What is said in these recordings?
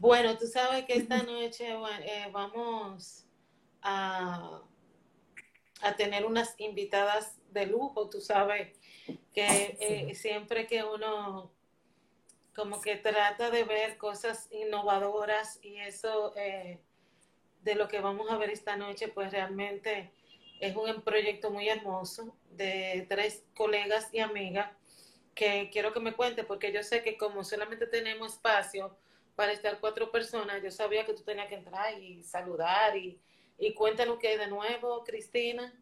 Bueno, tú sabes que esta noche eh, vamos a, a, tener unas invitadas de lujo, tú sabes que eh, siempre que uno como que trata de ver cosas innovadoras y eso eh, de lo que vamos a ver esta noche, pues realmente es un proyecto muy hermoso de tres colegas y amigas que quiero que me cuente porque yo sé que como solamente tenemos espacio para estar cuatro personas, yo sabía que tú tenías que entrar y saludar y, y cuéntanos qué hay de nuevo, Cristina.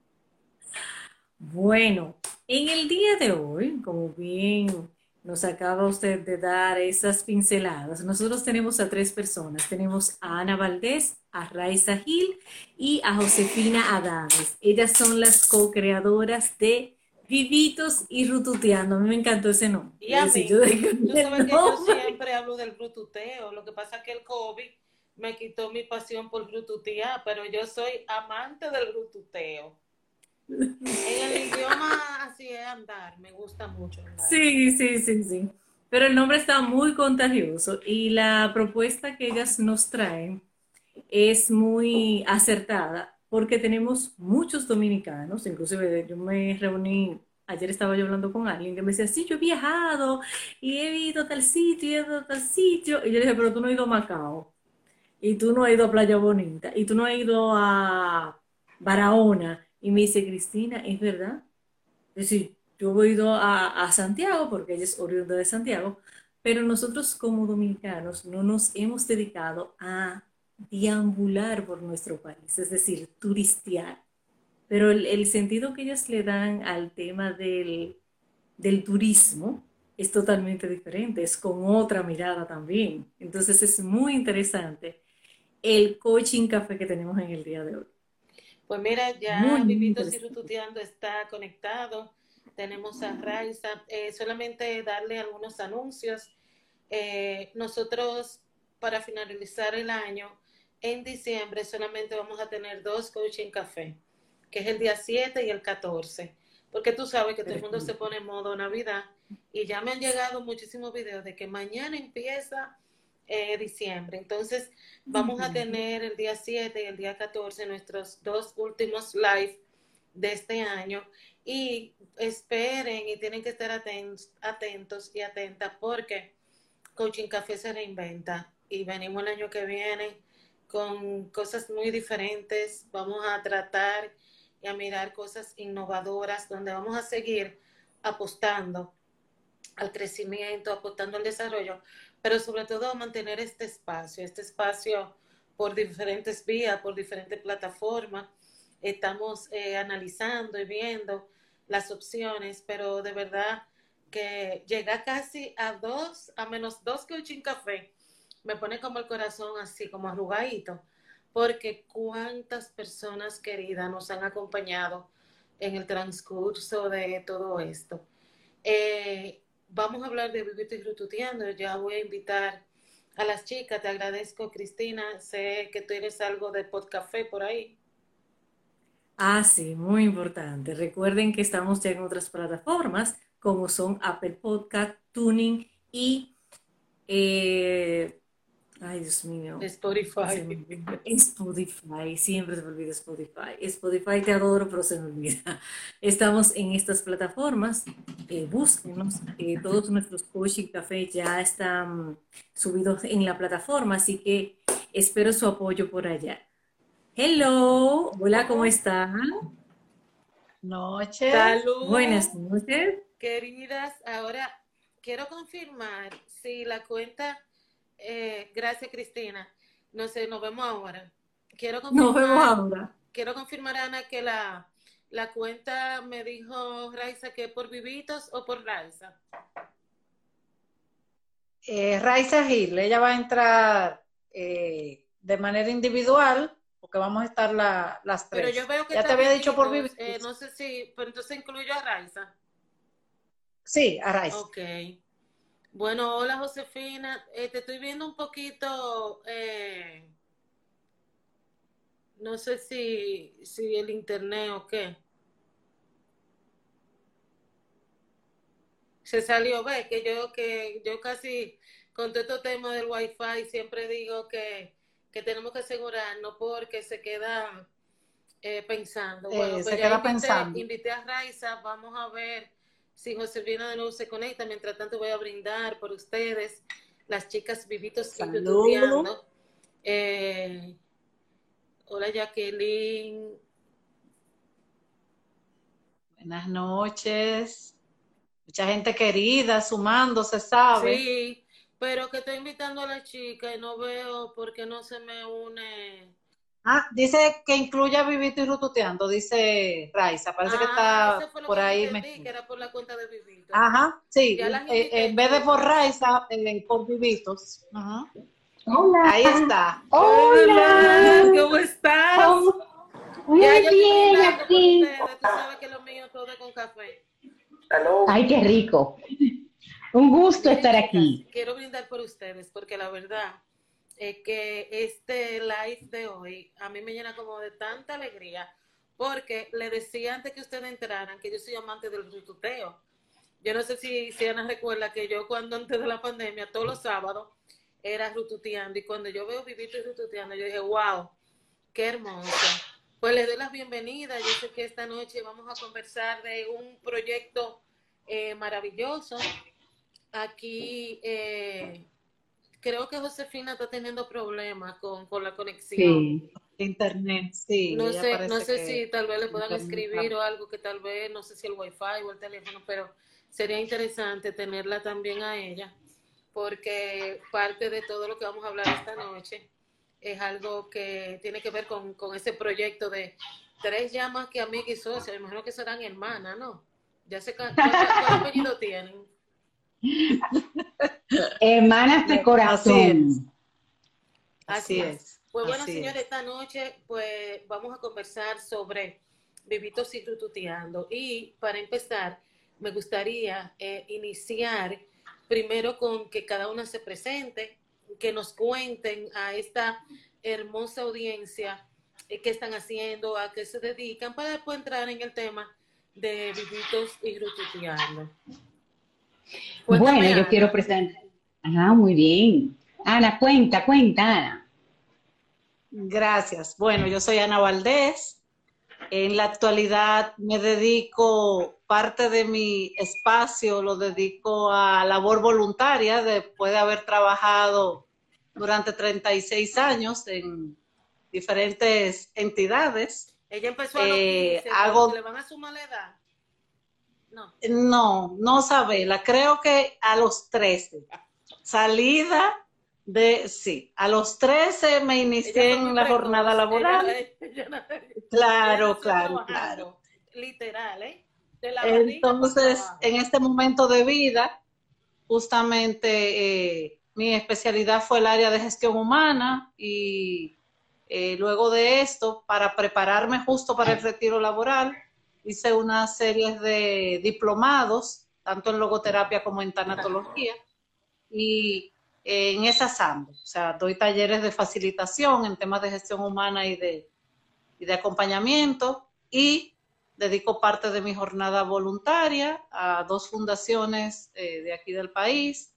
Bueno, en el día de hoy, como bien nos acaba usted de dar esas pinceladas, nosotros tenemos a tres personas. Tenemos a Ana Valdés, a Raiza Gil y a Josefina Adames. Ellas son las co-creadoras de Vivitos y Rututeando. A mí me encantó ese nombre. Y a mí, yo, sabes que yo siempre hablo del rututeo. Lo que pasa es que el COVID me quitó mi pasión por rututear, pero yo soy amante del rututeo. En el idioma así es andar, me gusta mucho. Sí, sí, sí, sí. Pero el nombre está muy contagioso y la propuesta que ellas nos traen es muy acertada porque tenemos muchos dominicanos, inclusive yo me reuní, ayer estaba yo hablando con alguien que me decía, sí, yo he viajado y he ido a tal sitio y he ido a tal sitio. Y yo le dije, pero tú no has ido a Macao, y tú no has ido a Playa Bonita, y tú no has ido a Barahona. Y me dice, Cristina, ¿es verdad? Es decir, yo he ido a, a Santiago, porque ella es oriunda de Santiago, pero nosotros como dominicanos no nos hemos dedicado a deambular por nuestro país, es decir, turistear. Pero el, sentido que ellas le dan al tema del, del turismo es totalmente diferente, es con otra mirada también. Entonces es muy interesante el coaching café que tenemos en el día de hoy. Pues mira, ya Vivitos y Rututeando está conectado. Tenemos a Raiza. Eh, solamente darle algunos anuncios. Eh, nosotros, para finalizar el año, en diciembre solamente vamos a tener dos coaching café, que es el día 7 y el 14, porque tú sabes que todo el mundo se pone en modo Navidad y ya me han llegado muchísimos videos de que mañana empieza eh, diciembre. Entonces vamos a tener el día 7 y el día 14 nuestros dos últimos live de este año y esperen y tienen que estar atentos, atentos y atentas porque Coaching Café se reinventa y venimos el año que viene con cosas muy diferentes, vamos a tratar y a mirar cosas innovadoras, donde vamos a seguir apostando al crecimiento, apostando al desarrollo, pero sobre todo a mantener este espacio, este espacio por diferentes vías, por diferentes plataformas. Estamos eh, analizando y viendo las opciones, pero de verdad que llega casi a dos, a menos dos coaching café me pone como el corazón así, como arrugadito, porque cuántas personas queridas nos han acompañado en el transcurso de todo esto. Eh, vamos a hablar de Vivito y. Ya voy a invitar a las chicas. Te agradezco, Cristina. Sé que tú eres algo de Podcafé por ahí. Ah, sí, muy importante. Recuerden que estamos ya en otras plataformas como son Apple Podcast, Tuning y eh, Ay, Dios mío. Spotify. Spotify, siempre se me olvida Spotify. Spotify te adoro, pero se me olvida. Estamos en estas plataformas, eh, búsquenos. Eh, todos nuestros coaching café ya están subidos en la plataforma, así que espero su apoyo por allá. Hello, hola, ¿cómo están? Noche. Salud. Buenas noches. Queridas, ahora quiero confirmar si la cuenta eh, gracias, Cristina. No sé, nos vemos ahora. Quiero confirmar, nos vemos ahora. Quiero confirmar, Ana, que la, la cuenta me dijo Raiza que por Vivitos o por Raiza. Eh, Raiza Gil, ella va a entrar eh, de manera individual porque vamos a estar las tres. Pero yo veo que ya te había dicho por Vivitos. Eh, no sé si, pero entonces incluyo a Raiza. Sí, a Raiza. Ok. Bueno, hola Josefina, eh, te estoy viendo un poquito, eh, no sé si, si el internet o qué. Se salió, ve, que yo, que yo casi con todo este tema del wifi, siempre digo que, que tenemos que asegurarnos porque se queda eh, pensando. Bueno, Eh, pues se ya queda invité, pensando. invité a Raiza, vamos a ver si Josefina de nuevo se conecta. Mientras tanto voy a brindar por ustedes, las chicas vivitos y Salud. tututeando. Eh, hola Jacqueline. Buenas noches. Mucha gente querida sumándose, ¿sabe? Sí, pero que estoy invitando a la chica y no veo por qué no se me une. Ah, dice que incluya Vivito y Rututeando, dice Raiza. Parece que Ah, está eso fue lo por que ahí. entendí, metido. que era por la cuenta de Vivito. Ajá, sí. Eh, en vez de por. Raiza, eh, por Vivitos. Ajá. Hola. Ahí está. Hola. ¿cómo estás? ¿Cómo? Muy Ya, bien aquí. Tú sabes que lo mío todo es con café. Ay, qué rico. Un gusto estar aquí. Quiero brindar por ustedes porque la verdad es que este live de hoy a mí me llena como de tanta alegría porque le decía antes que ustedes entraran que yo soy amante del tututeo. Yo no sé si, si Ana recuerda que yo cuando antes de la pandemia, todos los sábados, era rututeando y cuando yo veo Vivito y rututeando, yo dije, wow, qué hermoso. Pues les doy las bienvenidas. Yo sé que esta noche vamos a conversar de un proyecto eh, maravilloso. Aquí eh, creo que Josefina está teniendo problemas con, con la conexión. Sí. Internet, sí. No sé, no sé si tal vez le puedan internet escribir o algo que tal vez, no sé si el wifi o el teléfono, pero sería interesante tenerla también a ella, porque parte de todo lo que vamos a hablar esta noche es algo que tiene que ver con, con ese proyecto de tres llamas que amigas y socias, me imagino que serán hermanas, ¿no? Ya sé cuál apellido tienen. Hermanas de Así corazón. Así Así es. Pues bueno, así señores, es. esta noche pues vamos a conversar sobre Vivitos y Tututeando. Y para empezar, me gustaría eh, iniciar primero con que cada una se presente, que nos cuenten a esta hermosa audiencia eh, qué están haciendo, a qué se dedican, para después entrar en el tema de Vivitos y Tututeando. Cuéntame, Bueno, yo quiero presentar. Ah, muy bien. Ana, cuenta, cuenta, Ana. Gracias. Bueno, yo soy Ana Valdés. En la actualidad me dedico, parte de mi espacio lo dedico a labor voluntaria después de haber trabajado durante 36 años en diferentes entidades. Ella empezó a los Eh, 15, hago- porque le van a sumar la edad. No. No, no Sabela, creo que a los 13. Salida de, sí, a los 13 me inicié en la jornada laboral. Claro, claro, claro. Literal, ¿eh? De la Entonces, en este momento de vida, justamente eh, mi especialidad fue el área de gestión humana y eh, luego de esto, para prepararme justo para el retiro laboral, hice una serie de diplomados, tanto en logoterapia como en tanatología, y eh, en esas ambas, o sea, doy talleres de facilitación en temas de gestión humana y de, y de acompañamiento, y dedico parte de mi jornada voluntaria a dos fundaciones eh, de aquí del país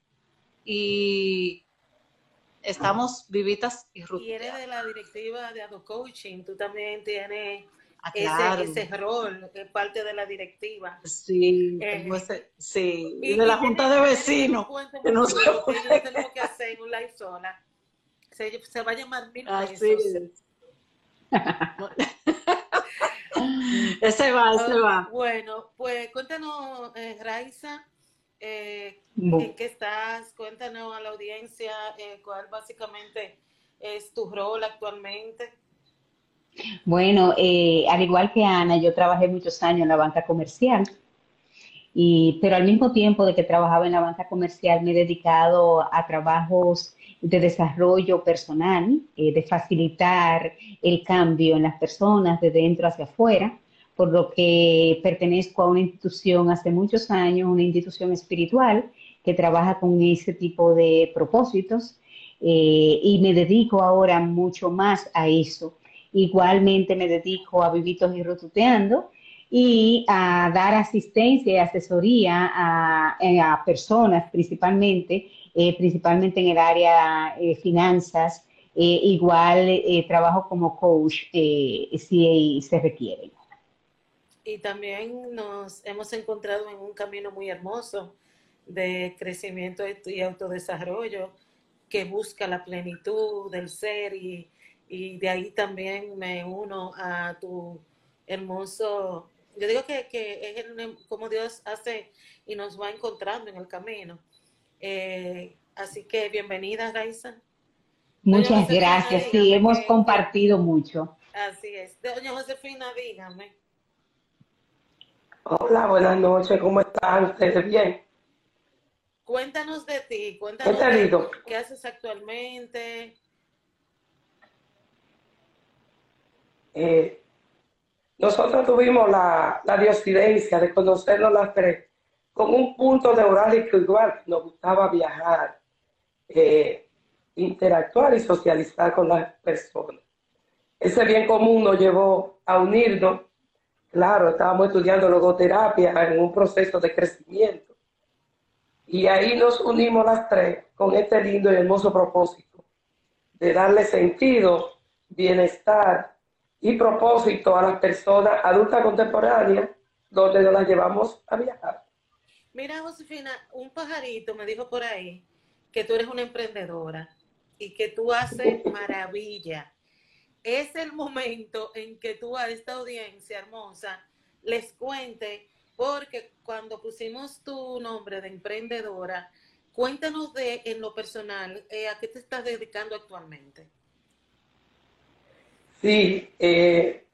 y estamos vivitas y Y eres de la directiva de Ado Coaching, tú también tienes Ah, ese, claro. ese rol, es parte de la directiva. Sí, Eh, ese- sí, y Y- de la y junta de vecinos. que no se puede. tengo que hacer en un live sola. Se, se va a llamar Mil Así Pesos. es. ese va, ese Ah, va. Bueno, pues cuéntanos, eh, Raiza, eh, en qué estás, cuéntanos a la audiencia eh, cuál básicamente es tu rol actualmente. Bueno, eh, al igual que Ana, yo trabajé muchos años en la banca comercial, y, pero al mismo tiempo de que trabajaba en la banca comercial me he dedicado a trabajos de desarrollo personal, eh, de facilitar el cambio en las personas de dentro hacia afuera, por lo que pertenezco a una institución hace muchos años, una institución espiritual que trabaja con ese tipo de propósitos eh, y me dedico ahora mucho más a eso. Igualmente me dedico a Vivitos y Rotuteando y a dar asistencia y asesoría a, eh, a personas principalmente eh, principalmente en el área de finanzas. igual trabajo como coach si se requiere. Y también nos hemos encontrado en un camino muy hermoso de crecimiento y autodesarrollo que busca la plenitud del ser y, y de ahí también me uno a tu hermoso, yo digo que, que es como Dios hace y nos va encontrando en el camino. Eh, así que bienvenida, Raiza. Muchas gracias, sí, hemos compartido mucho. Así es. Doña Josefina, dígame. Hola, buenas noches, ¿cómo están ustedes? Bien. Cuéntanos de ti, cuéntanos qué haces actualmente. Eh, nosotros tuvimos la, la de conocernos las tres con un punto neurálico igual, nos gustaba viajar, eh, interactuar y socializar con las personas. Ese bien común nos llevó a unirnos. Claro, estábamos estudiando logoterapia en un proceso de crecimiento. Y ahí nos unimos las tres con este lindo y hermoso propósito de darle sentido, bienestar y propósito a las personas adultas contemporáneas donde nos las llevamos a viajar. Mira, Josefina, un pajarito me dijo por ahí que tú eres una emprendedora y que tú haces maravilla. Es el momento en que tú a esta audiencia hermosa les cuente, porque cuando pusimos tu nombre de emprendedora, cuéntanos de en lo personal, eh, ¿a qué te estás dedicando actualmente? Sí, eh,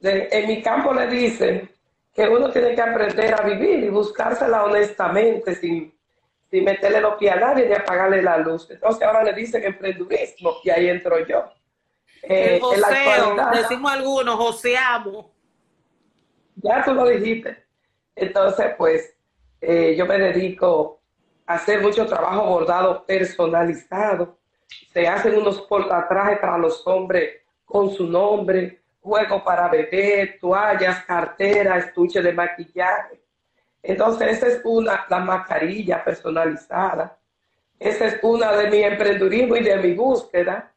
en mi campo le dicen que uno tiene que aprender a vivir y buscársela honestamente, sin, sin meterle los pies a nadie ni apagarle la luz. Entonces ahora le dicen emprendurismo y ahí entro yo. Eh, el decimos algunos, joseamos. Ya tú lo dijiste. Entonces, pues, eh, yo me dedico a hacer mucho trabajo bordado personalizado. Se hacen unos portatrajes para los hombres con su nombre, juego para bebé, toallas, cartera, estuche de maquillaje. Entonces, esa es una, la mascarilla personalizada. Esa es una de mi emprendurismo y de mi búsqueda.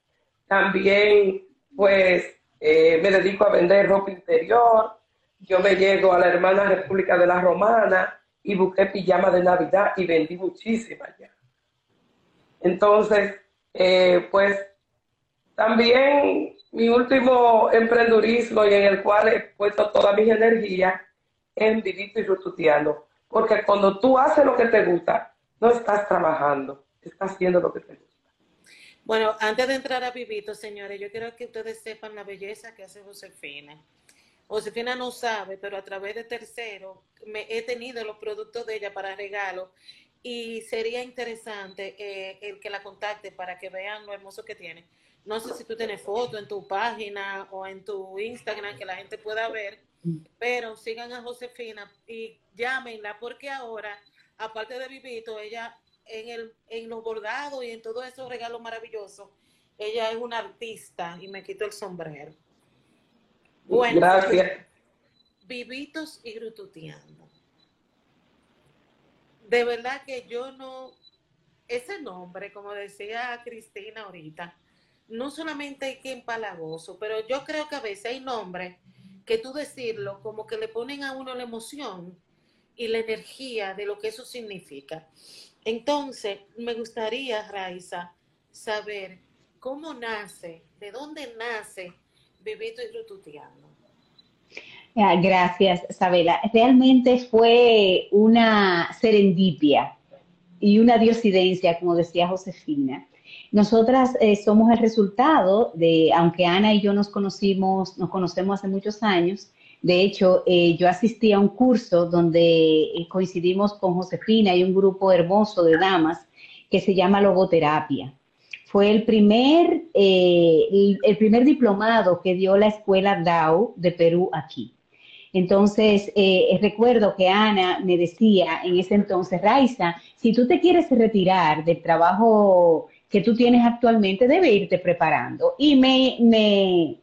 También, pues, eh, me dedico a vender ropa interior. Yo me llego a la hermana República de la Romana y busqué pijama de Navidad y vendí muchísimas ya. Entonces, eh, pues, también mi último emprendurismo y en el cual he puesto toda mi energía en vivito y rututeando. Porque cuando tú haces lo que te gusta, no estás trabajando, estás haciendo lo que te gusta. Bueno, antes de entrar a Vivito, señores, yo quiero que ustedes sepan la belleza que hace Josefina. Josefina no sabe, pero a través de tercero me he tenido los productos de ella para regalo y sería interesante eh, el que la contacte para que vean lo hermoso que tiene no sé si tú tienes foto en tu página o en tu Instagram que la gente pueda ver, pero sigan a Josefina y llámenla porque ahora, aparte de Vivito, ella en, el, en los bordados y en todos esos regalos maravillosos, ella es una artista y me quito el sombrero. Bueno, gracias. Vivitos y grututeando. De verdad que yo no, ese nombre, como decía Cristina ahorita, no solamente hay que empalagoso, pero yo creo que a veces hay nombres que tú decirlo como que le ponen a uno la emoción y la energía de lo que eso significa. Entonces, me gustaría, Raiza, saber cómo nace, de dónde nace Vivito y Rututeando. Gracias, Sabela. Realmente fue una serendipia y una diosidencia, como decía Josefina. Nosotras eh, somos el resultado de, aunque Ana y yo nos conocimos, nos conocemos hace muchos años, de hecho, eh, yo asistí a un curso donde eh, coincidimos con Josefina y un grupo hermoso de damas que se llama Logoterapia. Fue el primer, el, primer diplomado que dio la escuela DAO de Perú aquí. Entonces, recuerdo que Ana me decía en ese entonces, Raiza, si tú te quieres retirar del trabajo que tú tienes actualmente debe irte preparando. Y me, me,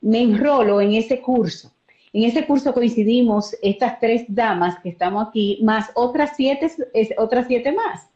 me enrolo en ese curso. En ese curso coincidimos estas tres damas que estamos aquí, más otras siete, otras siete más.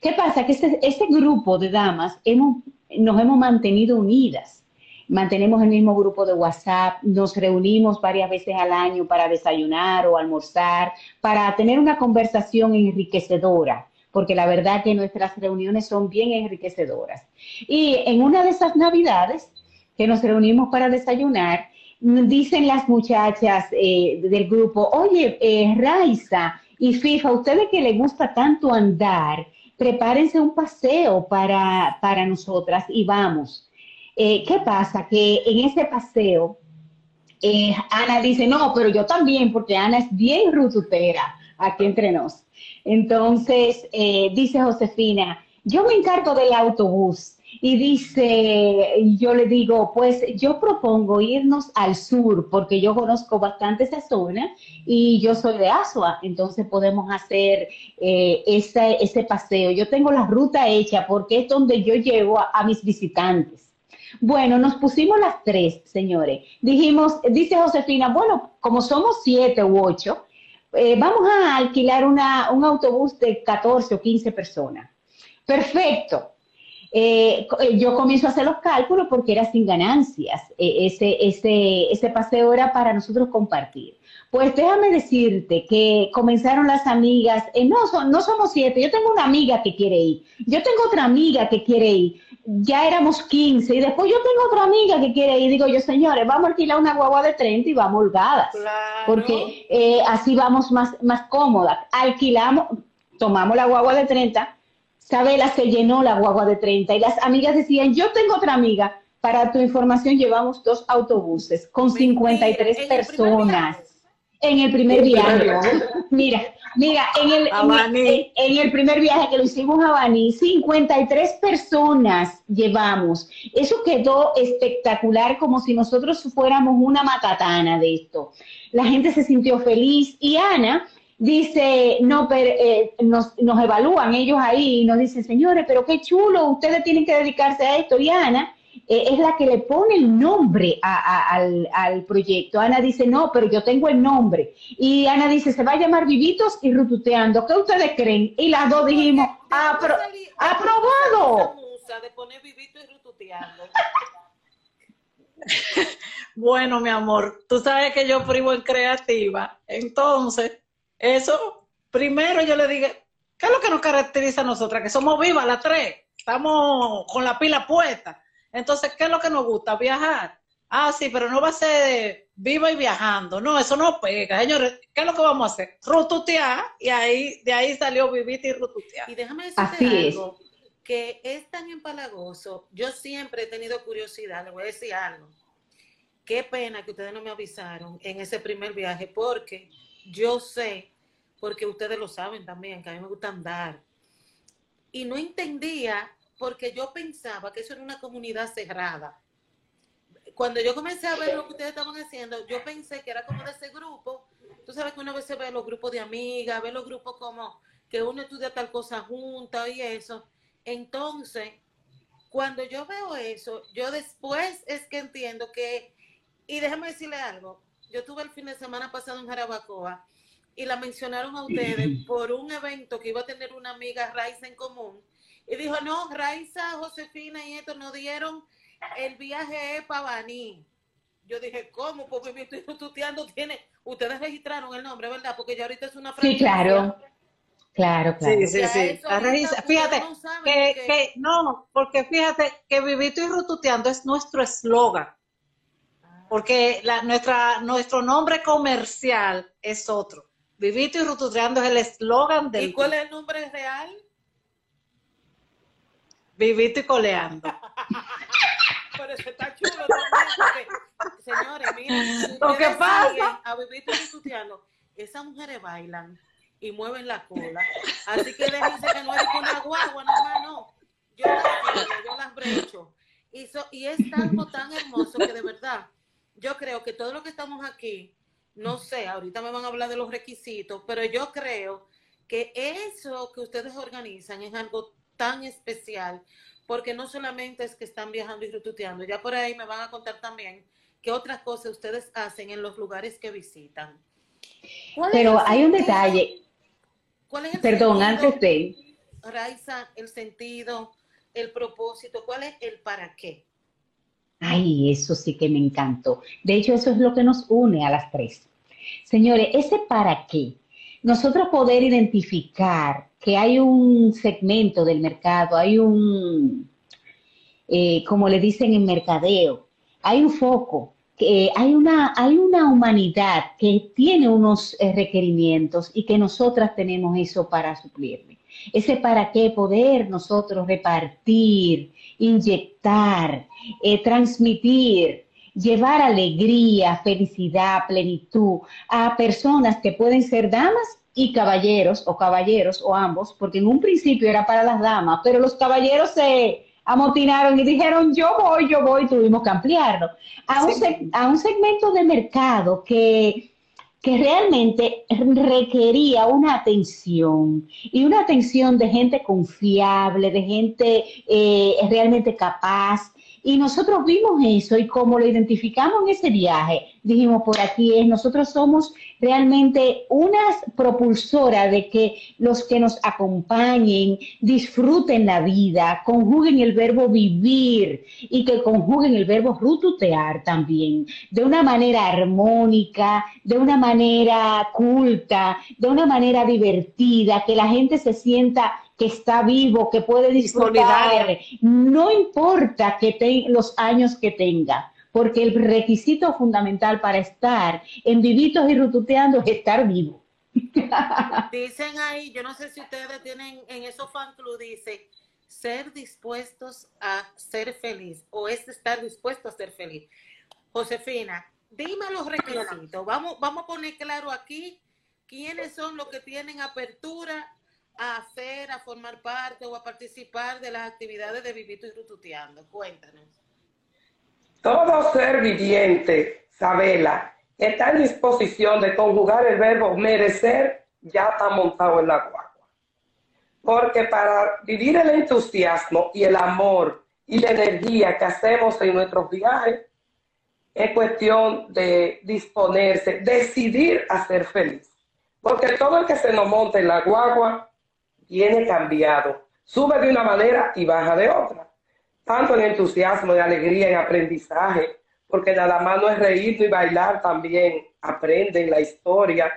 ¿Qué pasa? Que este, este grupo de damas hemos, nos hemos mantenido unidas. Mantenemos el mismo grupo de WhatsApp, nos reunimos varias veces al año para desayunar o almorzar, para tener una conversación enriquecedora, porque la verdad que nuestras reuniones son bien enriquecedoras. Y en una de esas navidades que nos reunimos para desayunar, dicen las muchachas eh, del grupo, oye, eh, Raiza y FIFA, ustedes que les gusta tanto andar, prepárense un paseo para, para nosotras y vamos. Eh, ¿Qué pasa? Que en ese paseo, eh, Ana dice, no, pero yo también, porque Ana es bien rututera, aquí entre nos. Entonces, eh, dice Josefina, yo me encargo del autobús y dice, yo le digo, pues yo propongo irnos al sur porque yo conozco bastante esa zona y yo soy de Asua, entonces podemos hacer eh, ese, ese, paseo. Yo tengo la ruta hecha porque es donde yo llevo a, mis visitantes. Bueno, nos pusimos las tres, señores. Dijimos, dice Josefina, bueno, como somos siete u ocho, eh, vamos a alquilar un autobús de 14 o 15 personas. Perfecto. Eh, eh, yo comienzo a hacer los cálculos porque era sin ganancias. E, ese, ese, ese paseo era para nosotros compartir. Pues déjame decirte que comenzaron las amigas, eh, no, no somos siete, yo tengo una amiga que quiere ir, yo tengo otra amiga que quiere ir, ya éramos 15 y después yo tengo otra amiga que quiere ir, digo yo, señores, vamos a alquilar una guagua de 30 y vamos holgadas, porque así vamos más, más cómodas. Alquilamos, tomamos la guagua de 30, Sabela se llenó la guagua de 30 y las amigas decían, yo tengo otra amiga, para tu información llevamos dos autobuses con 53 personas en el primer viaje. Mira, mira, en el, en, el primer viaje que lo hicimos a Bani, 53 personas llevamos. Eso quedó espectacular, como si nosotros fuéramos una matatana de esto. La gente se sintió feliz y Ana dice, no, pero eh, nos, nos, evalúan ellos ahí y nos dicen, señores, pero qué chulo, ustedes tienen que dedicarse a esto. Y Ana eh, es la que le pone el nombre al, al, proyecto. Ana dice, no, pero yo tengo el nombre. Y Ana dice, se va a llamar Vivitos y Rututeando. ¿Qué ustedes creen? Y las dos dijimos, aprobado. De poner Vivitos y Rututeando. bueno, mi amor, tú sabes que yo privo en creativa. Entonces, eso, primero yo le dije, ¿qué es lo que nos caracteriza a nosotras? Que somos vivas las tres, estamos con la pila puesta. Entonces, ¿qué es lo que nos gusta? Viajar. Ah, sí, pero no va a ser viva y viajando. No, eso no pega. Señores, ¿qué es lo que vamos a hacer? Rututear, y ahí, de ahí salió vivita y rututear. Y déjame decirte algo, que es tan empalagoso. Yo siempre he tenido curiosidad, le voy a decir algo. Qué pena que ustedes no me avisaron en ese primer viaje, porque yo sé, porque ustedes lo saben también, que a mí me gusta andar. Y no entendía porque yo pensaba que eso era una comunidad cerrada. Cuando yo comencé a ver lo que ustedes estaban haciendo, yo pensé que era como de ese grupo. Tú sabes que una vez se ve los grupos de amigas, ve los grupos como que uno estudia tal cosa junta y eso. Entonces, cuando yo veo eso, yo después es que entiendo que, y déjame decirle algo, yo tuve el fin de semana pasado en Jarabacoa y la mencionaron a ustedes por un evento que iba a tener una amiga Raiza en común. Y dijo, no, Raiza, Josefina y esto nos dieron el viaje para Baní. Yo dije, ¿cómo? Porque me estoy tuteando, tiene, ustedes registraron el nombre, ¿verdad? Porque ya ahorita es una Sí, claro. Claro, claro. Sí, sí, sí. Fíjate, que, que, no, porque fíjate que Vivito y Rututeando es nuestro eslogan porque la, nuestra, nuestro nombre comercial es otro. Vivito y Rututreando es el eslogan del... ¿Y cuál es el nombre real? Vivito y Coleando. Pero eso está chulo también, porque, señores, miren, lo que pasa a Vivito y Rututreando, esas mujeres bailan y mueven la cola. Así que déjense que no hay una guagua, nada más no. Yo las yo las brecho. Y, y es algo tan hermoso que de verdad yo creo que todo lo que estamos aquí, no sé, ahorita me van a hablar de los requisitos, pero yo creo que eso que ustedes organizan es algo tan especial, porque no solamente es que están viajando y retuteando, ya por ahí me van a contar también qué otras cosas ustedes hacen en los lugares que visitan. Pero hay un detalle. ¿Cuál es el Perdón, antes de... Raiza, el sentido, el propósito? ¿Cuál es el para qué? Ay, eso sí que me encantó. De hecho, eso es lo que nos une a las tres. Señores, ese para qué, nosotros poder identificar que hay un segmento del mercado, hay un, eh, como le dicen en mercadeo, hay un foco, que hay, una, hay una humanidad que tiene unos eh, requerimientos y que nosotras tenemos eso para suplirle. Ese para qué poder nosotros repartir, inyectar, eh, transmitir, llevar alegría, felicidad, plenitud a personas que pueden ser damas y caballeros o caballeros o ambos, porque en un principio era para las damas, pero los caballeros se amotinaron y dijeron yo voy, yo voy, tuvimos que ampliarlo. A un, a un segmento de mercado que que realmente requería una atención y una atención de gente confiable, de gente eh, realmente capaz, y nosotros vimos eso y como lo identificamos en ese viaje, dijimos por aquí es, nosotros somos realmente unas propulsoras de que los que nos acompañen disfruten la vida, conjuguen el verbo vivir y que conjuguen el verbo rututear también, de una manera armónica, de una manera culta, de una manera divertida, que la gente se sienta que está vivo, que puede disfrutar, no importa que los años que tenga, porque el requisito fundamental para estar en vivitos y rututeando es estar vivo. Dicen ahí, yo no sé si ustedes tienen en esos fan club, dice ser dispuestos a ser feliz o es estar dispuesto a ser feliz. Josefina, dime los requisitos. Vamos, vamos a poner claro aquí quiénes son los que tienen apertura a hacer, a formar parte o a participar de las actividades de Vivito y Rututeando? Cuéntanos. Todo ser viviente, Sabela, está en disposición de conjugar el verbo merecer, ya está montado en la guagua. Porque para vivir el entusiasmo y el amor y la energía que hacemos en nuestros viajes, es cuestión de disponerse, decidir a ser feliz. Porque todo el que se nos monta en la guagua viene cambiado. Sube de una manera y baja de otra. Tanto en entusiasmo, en alegría, en aprendizaje, porque nada más no es reír y bailar, también aprenden la historia.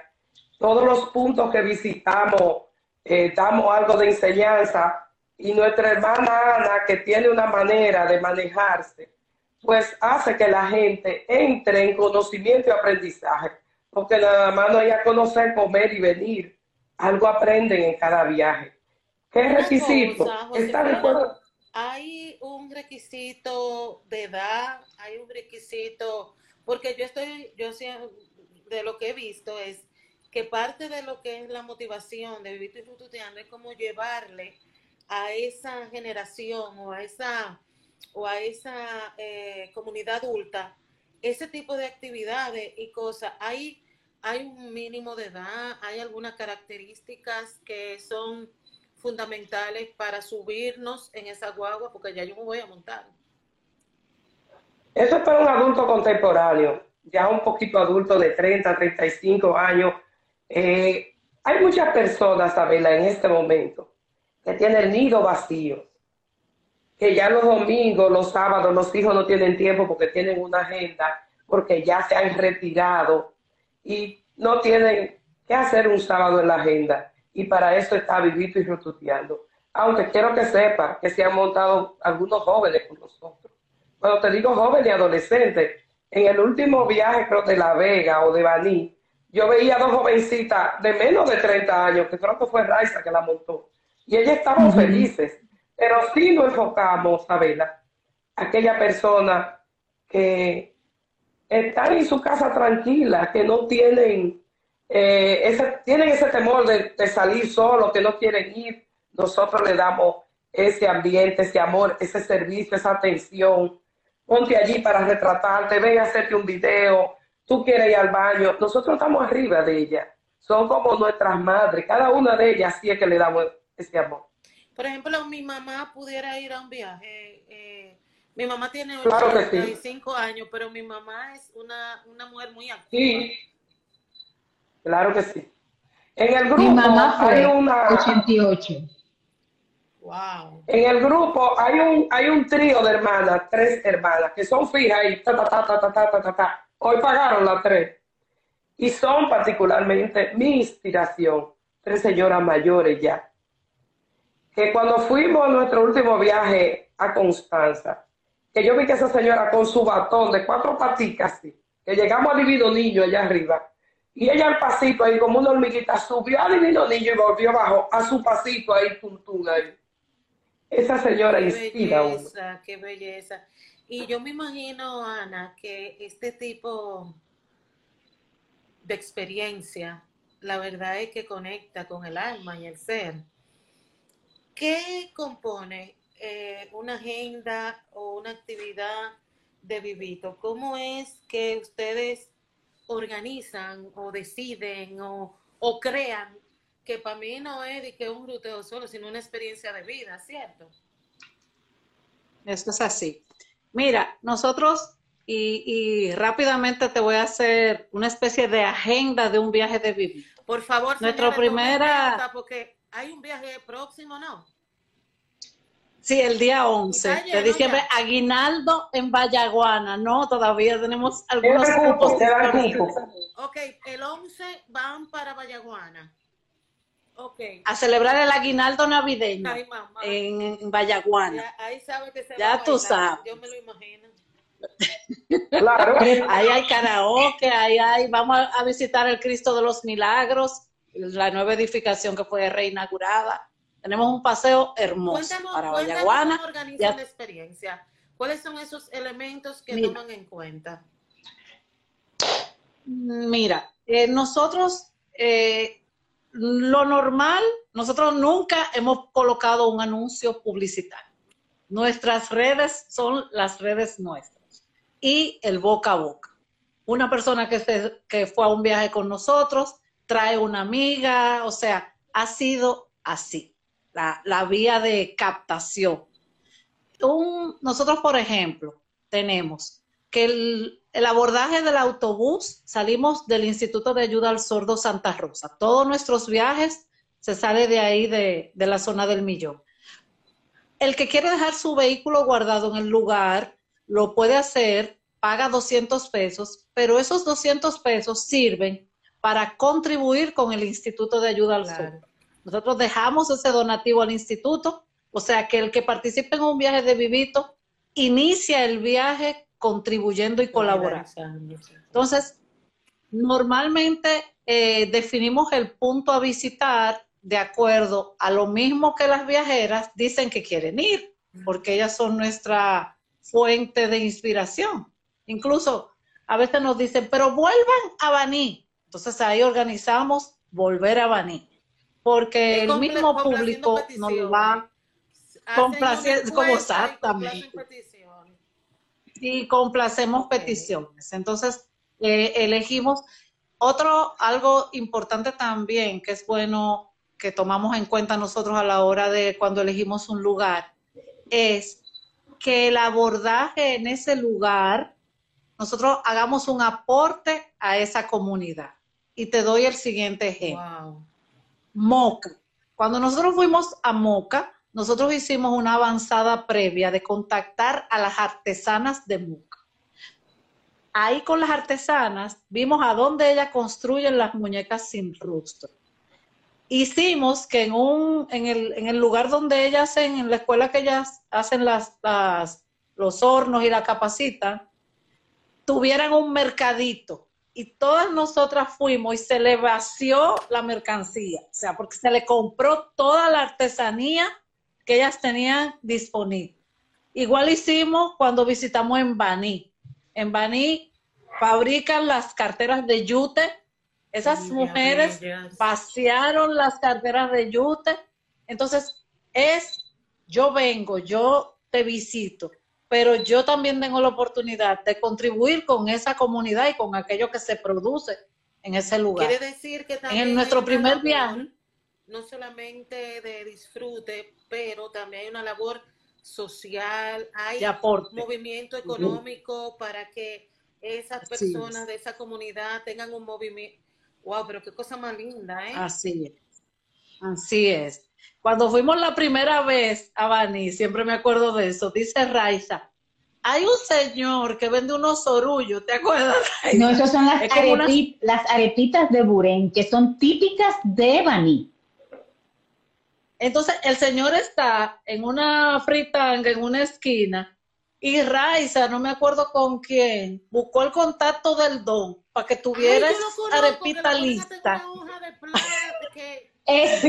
Todos los puntos que visitamos, eh, damos algo de enseñanza. Y nuestra hermana Ana, que tiene una manera de manejarse, pues hace que la gente entre en conocimiento y aprendizaje, porque nada más no hay a conocer, comer y venir algo aprenden en cada viaje. ¿Qué requisito? Hay un requisito de edad, hay un requisito, porque yo estoy, yo de lo que he visto es que parte de lo que es la motivación de vivir y es como llevarle a esa generación o a esa o a esa eh, comunidad adulta ese tipo de actividades y cosas. Hay hay un mínimo de edad, hay algunas características que son fundamentales para subirnos en esa guagua, porque ya yo me voy a montar. Eso es para un adulto contemporáneo, ya un poquito adulto de 30, 35 años. Eh, hay muchas personas, Abela, en este momento, que tienen el nido vacío, que ya los domingos, los sábados, los hijos no tienen tiempo porque tienen una agenda, porque ya se han retirado y no tienen que hacer un sábado en la agenda. Y para eso está Vivito y Rotuteando. Aunque quiero que sepa que se han montado algunos jóvenes con nosotros. Cuando te digo jóvenes y adolescentes, en el último viaje, creo, de La Vega o de Baní, yo veía dos jovencitas de menos de 30 años, que creo que fue Raiza que la montó. Y ellas estaban felices. Pero sí nos enfocamos, Sabela, aquella persona que están en su casa tranquila, que no tienen, eh, ese, tienen ese temor de, salir solo, que no quieren ir, nosotros le damos ese ambiente, ese amor, ese servicio, esa atención. Ponte allí para retratarte, ven a hacerte un video, tú quieres ir al baño. Nosotros estamos arriba de ella. Son como nuestras madres. Cada una de ellas sí es que le damos ese amor. Por ejemplo, mi mamá pudiera ir a un viaje. Eh, mi mamá tiene 85 años, pero mi mamá es una, una mujer muy activa. Sí, claro que sí. En el grupo mi mamá hay una... 88. Wow. En el grupo hay un, hay un trío de hermanas, tres hermanas, que son fijas y ta, ta, ta, ta, ta, ta, ta, ta. Hoy pagaron las tres. Y son particularmente mi inspiración, tres señoras mayores ya. Que cuando fuimos a nuestro último viaje a Constanza, que yo vi que esa señora con su batón de cuatro paticas, que llegamos a Divino Niño allá arriba, y ella al pasito ahí como una hormiguita subió a Divino Niño y volvió abajo a su pasito ahí, tum, ahí. Esa señora Qué inspira a uno. belleza, qué belleza. Y yo me imagino, Ana, que este tipo de experiencia, la verdad es que conecta con el alma y el ser. ¿Qué compone eh, una agenda o una actividad de Vivito? ¿Cómo es que ustedes organizan o deciden o, o crean que para mí no es de que un ruteo solo, sino una experiencia de vida, ¿cierto? Esto es así. Mira, nosotros, y, y rápidamente te voy a hacer una especie de agenda de un viaje de vivir. Por favor, Nuestra señores, tomen primera- porque hay un viaje próximo, ¿no? Sí, el día Está 11 de diciembre, ya. Aguinaldo en Vallaguana. No, todavía tenemos algunos cupos, disponibles. Ok, el 11 van para Vallaguana. Ok. a celebrar el aguinaldo navideño Ay, mamá. en, en Vallaguana. Ya, ahí sabe que se Ya va a tú bailar, sabes. Yo me lo imagino. Claro. Ahí hay karaoke, ahí hay, vamos a, a visitar el Cristo de los Milagros, la nueva edificación que fue reinaugurada. Tenemos un paseo hermoso Cuéntanos, para Vallaguana. cómo organizan la experiencia. ¿Cuáles son esos elementos que Mira. toman en cuenta? Mira, eh, nosotros, eh, lo normal, nosotros nunca hemos colocado un anuncio publicitario. Nuestras redes son las redes nuestras y el boca a boca. Una persona que, se- que fue a un viaje con nosotros trae una amiga, o sea, ha sido así, la, la vía de captación. Un- nosotros, por ejemplo, tenemos que el, el abordaje del autobús, salimos del Instituto de Ayuda al Sordo Santa Rosa. Todos nuestros viajes se sale de ahí, de, de la zona del millón. El que quiere dejar su vehículo guardado en el lugar, lo puede hacer, paga 200 pesos, pero esos 200 pesos sirven para contribuir con el Instituto de Ayuda al Claro. Sordo. Nosotros dejamos ese donativo al instituto, o sea que el que participe en un viaje de Vivito inicia el viaje contribuyendo y colaborando. Entonces, normalmente eh, definimos el punto a visitar de acuerdo a lo mismo que las viajeras dicen que quieren ir, porque ellas son nuestra fuente de inspiración. Incluso a veces nos dicen, pero vuelvan a Baní. Entonces ahí organizamos volver a Baní, porque el mismo complaciendo público nos va Hacen complaci- una como y exactamente. peticiones. y complacemos peticiones. Entonces, eh, elegimos otro, algo importante también, que es bueno que tomamos en cuenta nosotros a la hora de cuando elegimos un lugar, es que el abordaje en ese lugar, nosotros hagamos un aporte a esa comunidad. Y te doy el siguiente ejemplo. Wow. Moca. Cuando nosotros fuimos a Moca, nosotros hicimos una avanzada previa de contactar a las artesanas de Moca. Ahí con las artesanas vimos a dónde ellas construyen las muñecas sin rostro. Hicimos que en, un, en, el, en el lugar donde ellas hacen, en la escuela que ellas hacen las, los hornos y la capacitan, tuvieran un mercadito y todas nosotras fuimos y se le vació la mercancía, o sea, porque se le compró toda la artesanía que ellas tenían disponible. Igual hicimos cuando visitamos en Baní. En Baní fabrican las carteras de yute. Esas mujeres bellas. vaciaron las carteras de yute. Entonces, es, yo vengo, yo te visito, pero yo también tengo la oportunidad de contribuir con esa comunidad y con aquello que se produce en ese lugar. Quiere decir que también En nuestro primer labor, viaje, no solamente de disfrute, pero también hay una labor social, hay aporte. movimiento económico para que esas es. personas de esa comunidad tengan un movimiento. Wow, pero qué cosa más linda, ¿eh? Así es. Así es. Cuando fuimos la primera vez a Bani, siempre me acuerdo de eso, dice Raiza, hay un señor que vende unos orullos, ¿te acuerdas? Raiza? No, esas son las, las arepitas de Buren, que son típicas de Bani. Entonces, el señor está en una fritanga, en una esquina, y Raiza, no me acuerdo con quién, buscó el contacto del don para que tuviera arepita lista. Es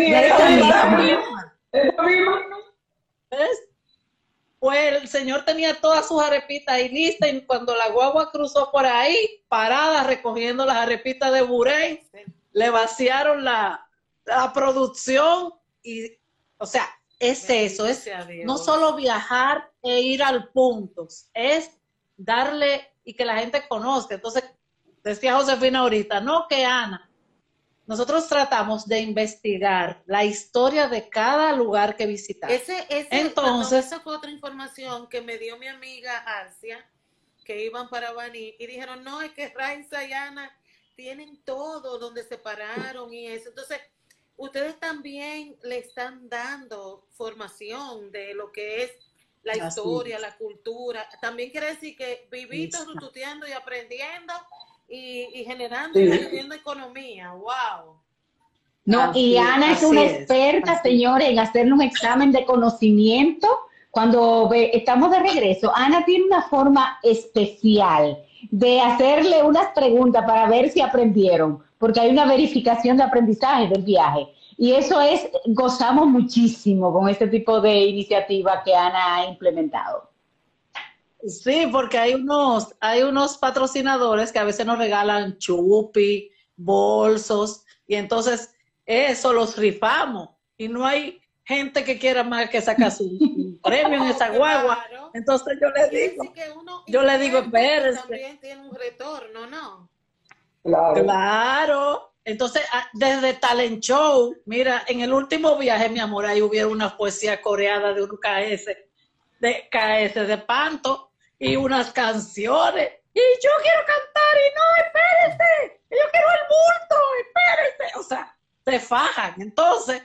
Pues el señor tenía todas sus arepitas ahí listas y cuando la guagua cruzó por ahí, parada recogiendo las arepitas de Burey, le vaciaron la, la producción y, o sea, es eso, es no solo viajar e ir al punto, es darle y que la gente conozca. Entonces, decía Josefina ahorita, no que Ana, nosotros tratamos de investigar la historia de cada lugar que visitamos. Ese, Entonces, esa fue otra información que me dio mi amiga Arcia, que iban para Bani, y dijeron, no, es que Raiza y Ana tienen todo donde se pararon y eso. Entonces, ustedes también le están dando formación de lo que es la historia, la cultura. También quiere decir que vivitos rututeando y aprendiendo y, generando y haciendo economía. ¡Wow! No, y Ana es una experta, señores, en hacerle un examen de conocimiento. Cuando ve, estamos de regreso, Ana tiene una forma especial de hacerle unas preguntas para ver si aprendieron, porque hay una verificación de aprendizaje del viaje. Y eso es, gozamos muchísimo con este tipo de iniciativa que Ana ha implementado. Sí, porque hay unos, hay unos patrocinadores que a veces nos regalan chupi, bolsos, y entonces eso los rifamos. Y no hay gente que quiera más que sacar su premio en esa guagua. Entonces yo le digo, yo le digo, espérese. También tiene un retorno, ¿no? Claro. Claro. Entonces, ah, desde Talent Show, mira, en el último viaje, mi amor, ahí hubiera una poesía coreada de un KS, de KS de Panto, y unas canciones. Y yo quiero cantar y no, espérese, yo quiero el bulto, espérese. O sea, se fajan. Entonces,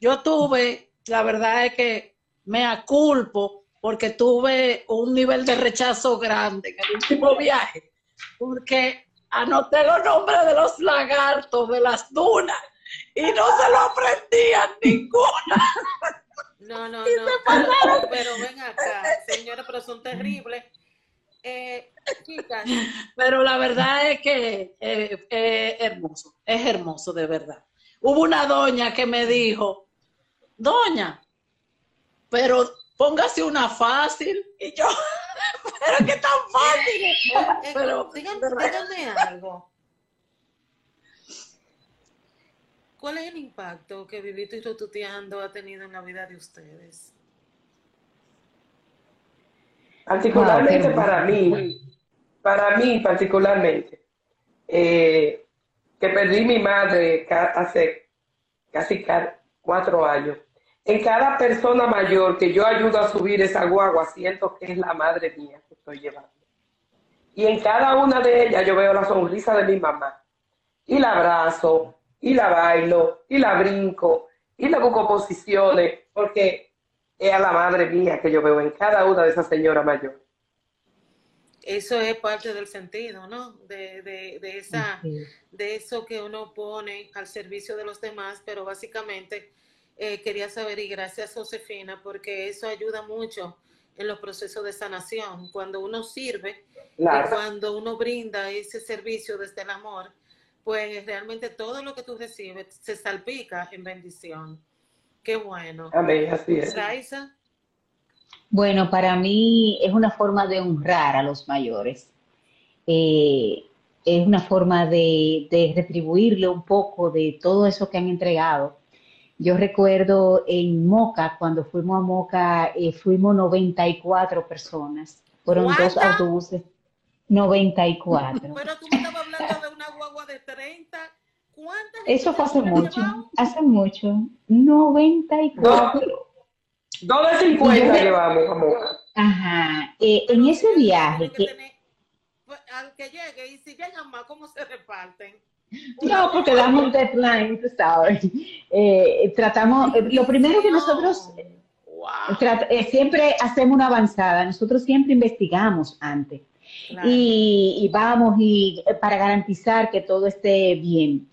yo tuve, la verdad es que me aculpo porque tuve un nivel de rechazo grande en el último viaje, porque anoté los nombres de los lagartos de las dunas y no se lo aprendían ninguna. No, no, no, pero, ven acá, señora, pero son terribles. Eh, Pero la verdad es que es eh, eh, hermoso, es hermoso de verdad. Hubo una doña que me dijo, doña, pero póngase una fácil. Y yo, pero qué tan fácil. pero, díganme, algo. ¿Cuál es el impacto que Vivito y Rotuteando ha tenido en la vida de ustedes? Particularmente para mí, para mí particularmente, eh, que perdí mi madre hace casi cuatro años. En cada persona mayor que yo ayudo a subir esa guagua, siento que es la madre mía que estoy llevando. Y en cada una de ellas yo veo la sonrisa de mi mamá. Y la abrazo, y la bailo, y la brinco, y la busco posiciones, porque es a la madre mía que yo veo en cada una de esas señoras mayores. Eso es parte del sentido, ¿no? De, de, de, esa, de eso que uno pone al servicio de los demás, pero básicamente eh, quería saber, y gracias Josefina, porque eso ayuda mucho en los procesos de sanación. Cuando uno sirve y cuando uno brinda ese servicio desde el amor, pues realmente todo lo que tú recibes se salpica en bendición. Qué bueno. Amén, así es. Bueno, para mí es una forma de honrar a los mayores. Eh, es una forma de, retribuirle un poco de todo eso que han entregado. Yo recuerdo en Moca, cuando fuimos a Moca, eh, fuimos 94 personas. Fueron dos autobuses. 94. Pero tú me estabas hablando de una guagua de 30 eso fue hace mucho, hace mucho. 94. Dos de 50 llevamos, amor. Ajá. Eh, en ese viaje que... Pues, al que llegue, y si llegan más, ¿cómo se reparten? No, porque damos un deadline, tú sabes. Eh, tratamos, eh, lo primero que nosotros eh, siempre hacemos una avanzada, nosotros siempre investigamos antes. Y, vamos y para garantizar que todo esté bien.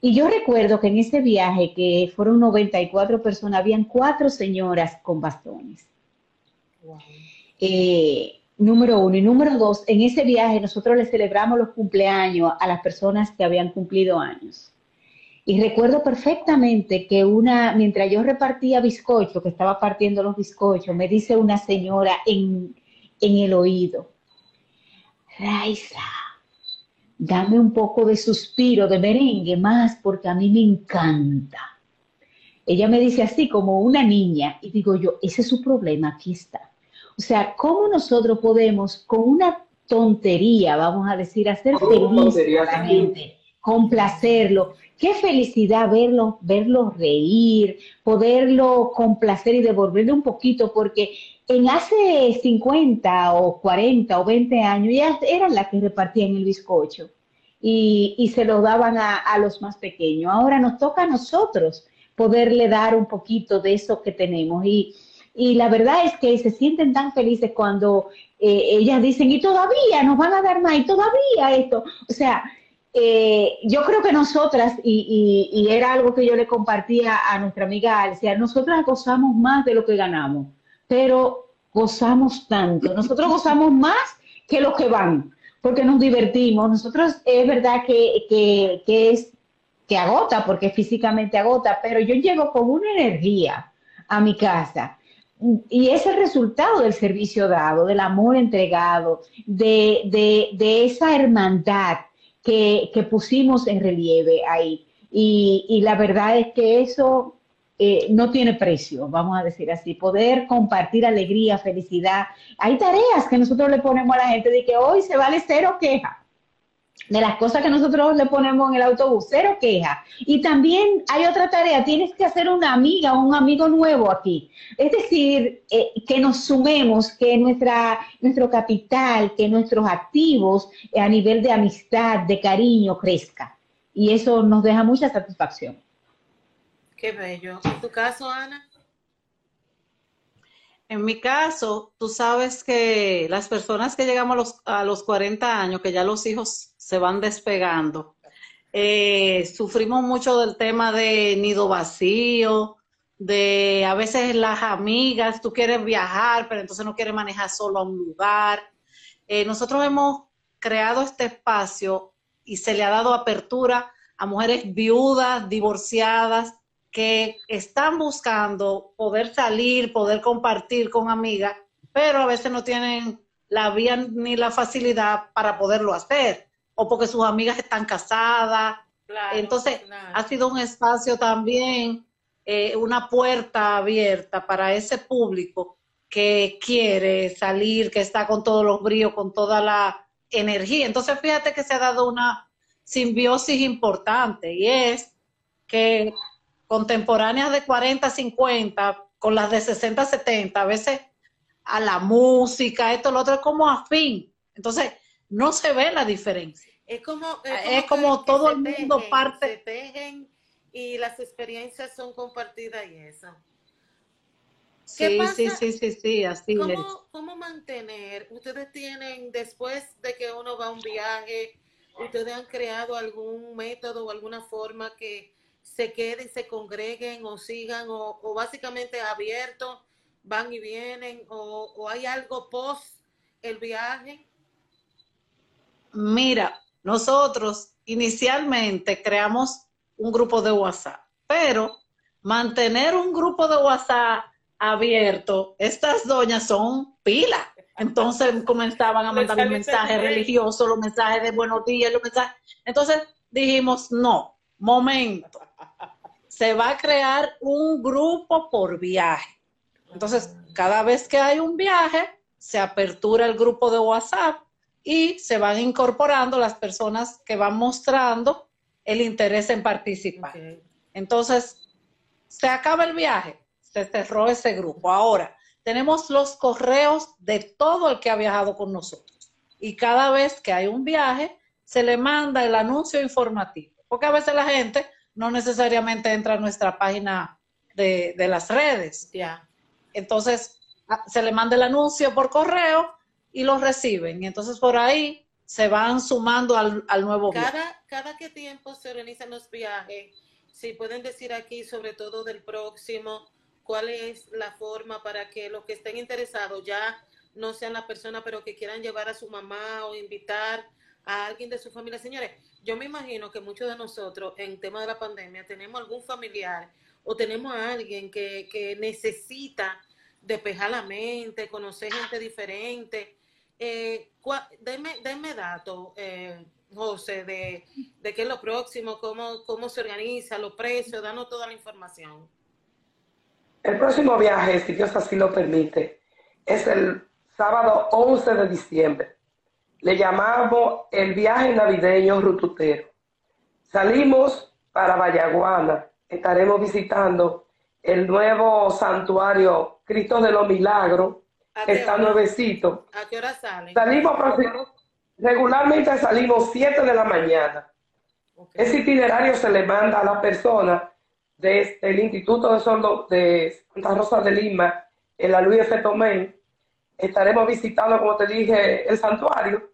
Y yo recuerdo que en ese viaje, que fueron 94 personas, habían cuatro señoras con bastones. número uno. Y número dos, en ese viaje nosotros le celebramos los cumpleaños a las personas que habían cumplido años. Y recuerdo perfectamente que una, mientras yo repartía bizcocho, que estaba partiendo los bizcochos, me dice una señora en, en el oído, Raiza, dame un poco de suspiro, de merengue más, porque a mí me encanta. Ella me dice así como una niña, y digo yo, ese es su problema, aquí está. O sea, ¿cómo nosotros podemos con una tontería, vamos a decir, hacer feliz a la gente, complacerlo? Qué felicidad verlo, verlo reír, poderlo complacer y devolverle un poquito, porque en hace 50 o 40 o 20 años ya eran las que repartían el bizcocho y, se lo daban a, los más pequeños. Ahora nos toca a nosotros poderle dar un poquito de eso que tenemos y, la verdad es que se sienten tan felices cuando eh, ellas dicen, y todavía nos van a dar más, y todavía esto. O sea, eh, yo creo que nosotras, y, era algo que yo le compartía a nuestra amiga Alcia, nosotras gozamos más de lo que ganamos pero gozamos tanto. Nosotros gozamos más que los que van, porque nos divertimos. Nosotros es verdad que, que, es que agota, porque físicamente agota, pero yo llego con una energía a mi casa. Y es el resultado del servicio dado, del amor entregado, de, de, esa hermandad que, que, pusimos en relieve ahí. Y la verdad es que eso eh, no tiene precio, vamos a decir así. Poder compartir alegría, felicidad. Hay tareas que nosotros le ponemos a la gente de que hoy se vale cero queja. De las cosas que nosotros le ponemos en el autobús, cero queja. Y también hay otra tarea, tienes que hacer una amiga o un amigo nuevo aquí. Es decir, eh, que nos sumemos, que nuestra, nuestro capital, que nuestros activos eh, a nivel de amistad, de cariño, crezca. Y eso nos deja mucha satisfacción. Qué bello. ¿En tu caso, Ana? En mi caso, tú sabes que las personas que llegamos a los, a los 40 años, que ya los hijos se van despegando, eh, sufrimos mucho del tema de nido vacío, de a veces las amigas, tú quieres viajar, pero entonces no quieres manejar solo a un lugar. Eh, nosotros hemos creado este espacio y se le ha dado apertura a mujeres viudas, divorciadas, que están buscando poder salir, poder compartir con amigas, pero a veces no tienen la vía ni la facilidad para poderlo hacer, o porque sus amigas están casadas. Entonces, ha sido un espacio también, eh, una puerta abierta para ese público que quiere salir, que está con todos los bríos, con toda la energía. Entonces, fíjate que se ha dado una simbiosis importante y es que contemporáneas de 40, 50, con las de 60, 70, a veces a la música, esto, lo otro, es como afín. Entonces, no se ve la diferencia. Es como, es como, todo el mundo parte. Se tejen y las experiencias son compartidas y eso. Sí, sí, sí, sí, sí, así ¿Cómo, ¿Cómo mantener? Ustedes tienen, después de que uno va a un viaje, ustedes han creado algún método o alguna forma que se queden, se congreguen o sigan o, básicamente abiertos, van y vienen o, hay algo post el viaje? Mira, nosotros inicialmente creamos un grupo de WhatsApp, pero mantener un grupo de WhatsApp abierto, estas doñas son pilas. Entonces comenzaban a mandar los mensajes religiosos, los mensajes de buenos días, los mensajes. Entonces dijimos, no, momento, se va a crear un grupo por viaje. Entonces, cada vez que hay un viaje, se apertura el grupo de WhatsApp y se van incorporando las personas que van mostrando el interés en participar. Entonces, se acaba el viaje, se cerró ese grupo. Ahora, tenemos los correos de todo el que ha viajado con nosotros. Y cada vez que hay un viaje, se le manda el anuncio informativo, porque a veces la gente no necesariamente entra a nuestra página de, las redes. Ya. Entonces, se le manda el anuncio por correo y lo reciben. Y entonces por ahí se van sumando al, nuevo cada, viaje. Cada qué tiempo se organizan los viajes, si pueden decir aquí, sobre todo del próximo, cuál es la forma para que los que estén interesados ya no sean la persona, pero que quieran llevar a su mamá o invitar a alguien de su familia. Señores, yo me imagino que muchos de nosotros en tema de la pandemia tenemos algún familiar o tenemos a alguien que, que necesita despejar la mente, conocer gente diferente. Eh, denme, datos, eh, José, de, de qué es lo próximo, cómo, cómo se organiza, los precios, danos toda la información. El próximo viaje, si Dios así lo permite, es el sábado 11 de diciembre. Le llamamos el viaje navideño rututero. Salimos para Vallaguana. Estaremos visitando el nuevo santuario Cristo de los Milagros, que está nuevecito. ¿A qué hora salen? Salimos, regularmente salimos 7 de la mañana. Ese itinerario se le manda a la persona desde el Instituto de Sordo de Santa Rosa de Lima, en la Luis F. Tomé. Estaremos visitando, como te dije, el santuario.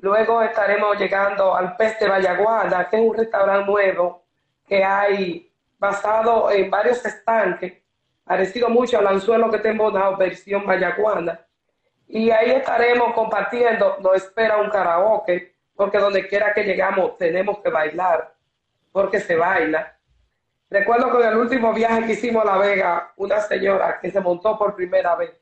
Luego estaremos llegando al Peste Vallaguana, que es un restaurante nuevo que hay basado en varios estanques, parecido mucho al anzuelo que tenemos la versión vallaguana. Y ahí estaremos compartiendo, nos espera un karaoke, porque donde quiera que llegamos tenemos que bailar, porque se baila. Recuerdo que en el último viaje que hicimos a La Vega, una señora que se montó por primera vez,